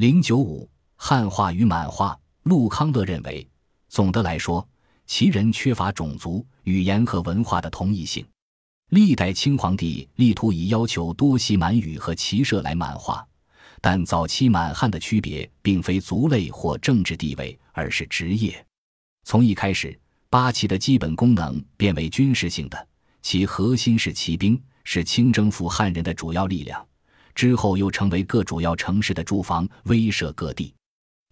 零九五汉化与满化，陆康乐认为，总的来说，齐人缺乏种族、语言和文化的同一性。历代清皇帝力图以要求多习满语和骑射来满化，但早期满汉的区别并非族类或政治地位，而是职业。从一开始，八旗的基本功能变为军事性的，其核心是骑兵，是清征服汉人的主要力量。之后又成为各主要城市的驻防，威慑各地。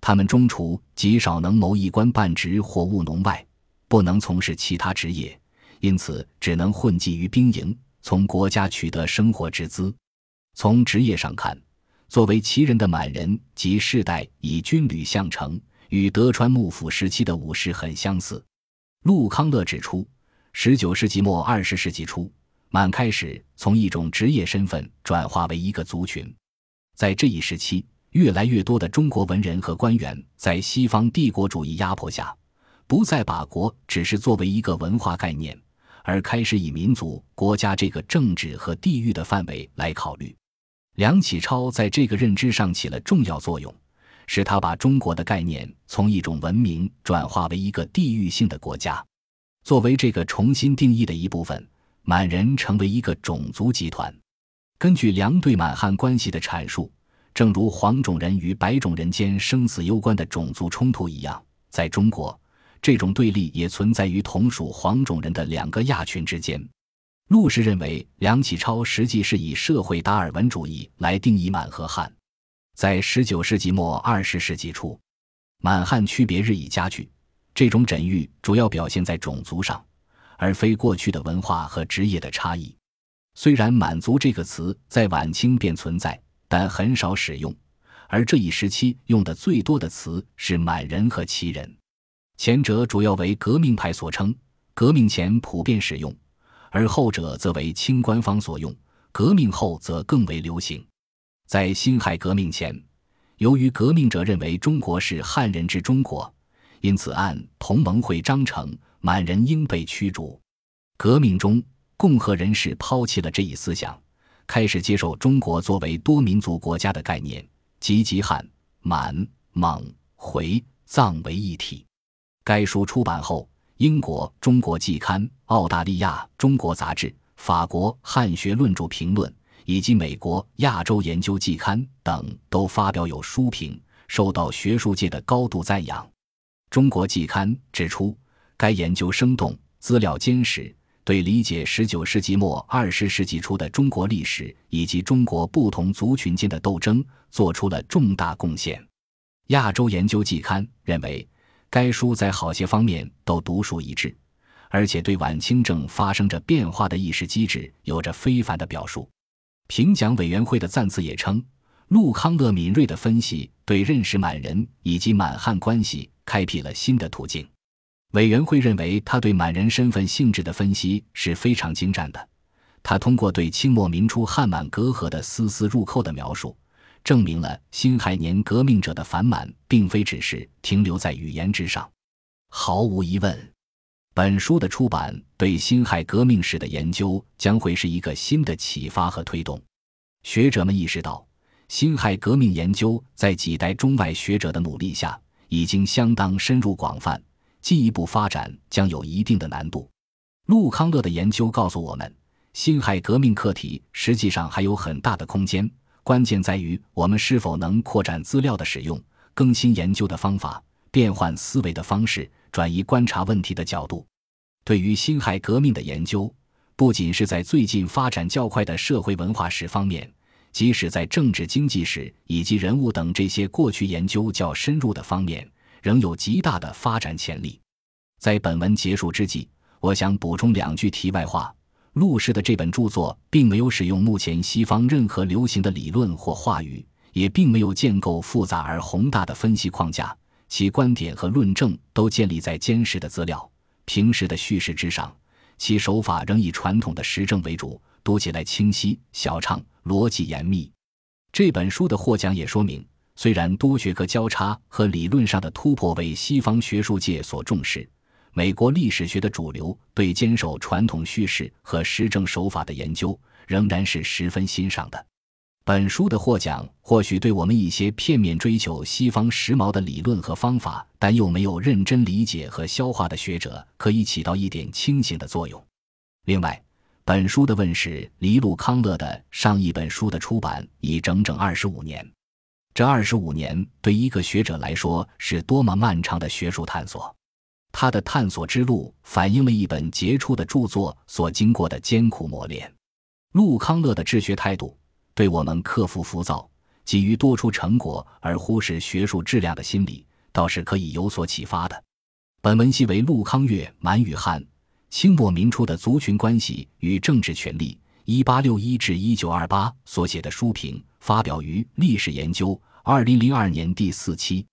他们中除极少能谋一官半职或务农外，不能从事其他职业。因此，只能混迹于兵营，从国家取得生活之资。从职业上看，作为旗人的满人及世代以军旅相承，与德川幕府时期的武士很相似。陆康乐指出，十九世纪末二十世纪初，满开始从一种职业身份转化为一个族群。在这一时期，越来越多的中国文人和官员在西方帝国主义压迫下，不再把国只是作为一个文化概念。而开始以民族、国家这个政治和地域的范围来考虑，梁启超在这个认知上起了重要作用，使他把中国的概念从一种文明转化为一个地域性的国家。作为这个重新定义的一部分，满人成为一个种族集团。根据梁对满汉关系的阐述，正如黄种人与白种人间生死攸关的种族冲突一样，在中国。这种对立也存在于同属黄种人的两个亚群之间。陆氏认为，梁启超实际是以社会达尔文主义来定义满和汉。在十九世纪末二十世纪初，满汉区别日益加剧。这种轸喻主要表现在种族上，而非过去的文化和职业的差异。虽然“满族”这个词在晚清便存在，但很少使用，而这一时期用的最多的词是满人和旗人。前者主要为革命派所称，革命前普遍使用；而后者则为清官方所用，革命后则更为流行。在辛亥革命前，由于革命者认为中国是汉人之中国，因此按同盟会章程，满人应被驱逐。革命中，共和人士抛弃了这一思想，开始接受中国作为多民族国家的概念，集集汉、满、蒙、回、藏为一体。该书出版后，英国《中国季刊》、澳大利亚《中国杂志》、法国《汉学论著评论》以及美国《亚洲研究季刊》等都发表有书评，受到学术界的高度赞扬。《中国季刊》指出，该研究生动，资料坚实，对理解19世纪末20世纪初的中国历史以及中国不同族群间的斗争做出了重大贡献。《亚洲研究季刊》认为。该书在好些方面都独树一帜，而且对晚清正发生着变化的意识机制有着非凡的表述。评奖委员会的赞词也称，陆康乐敏锐的分析对认识满人以及满汉关系开辟了新的途径。委员会认为，他对满人身份性质的分析是非常精湛的。他通过对清末民初汉满隔阂的丝丝入扣的描述。证明了辛亥年革命者的反满，并非只是停留在语言之上。毫无疑问，本书的出版对辛亥革命史的研究将会是一个新的启发和推动。学者们意识到，辛亥革命研究在几代中外学者的努力下，已经相当深入广泛，进一步发展将有一定的难度。陆康乐的研究告诉我们，辛亥革命课题实际上还有很大的空间。关键在于我们是否能扩展资料的使用，更新研究的方法，变换思维的方式，转移观察问题的角度。对于辛亥革命的研究，不仅是在最近发展较快的社会文化史方面，即使在政治经济史以及人物等这些过去研究较深入的方面，仍有极大的发展潜力。在本文结束之际，我想补充两句题外话。陆氏的这本著作并没有使用目前西方任何流行的理论或话语，也并没有建构复杂而宏大的分析框架，其观点和论证都建立在坚实的资料、平实的叙事之上。其手法仍以传统的实证为主，读起来清晰小畅，逻辑严密。这本书的获奖也说明，虽然多学科交叉和理论上的突破为西方学术界所重视。美国历史学的主流对坚守传统叙事和实证手法的研究仍然是十分欣赏的。本书的获奖或许对我们一些片面追求西方时髦的理论和方法，但又没有认真理解和消化的学者，可以起到一点清醒的作用。另外，本书的问世离路康乐的上一本书的出版已整整二十五年。这二十五年对一个学者来说是多么漫长的学术探索！他的探索之路反映了一本杰出的著作所经过的艰苦磨练。陆康乐的治学态度。对我们克服浮躁、急于多出成果而忽视学术质量的心理，倒是可以有所启发的。本文系为陆康岳满语汉清末民初的族群关系与政治权力（一八六一至一九二八）所写的书评，发表于《历史研究》二零零二年第四期。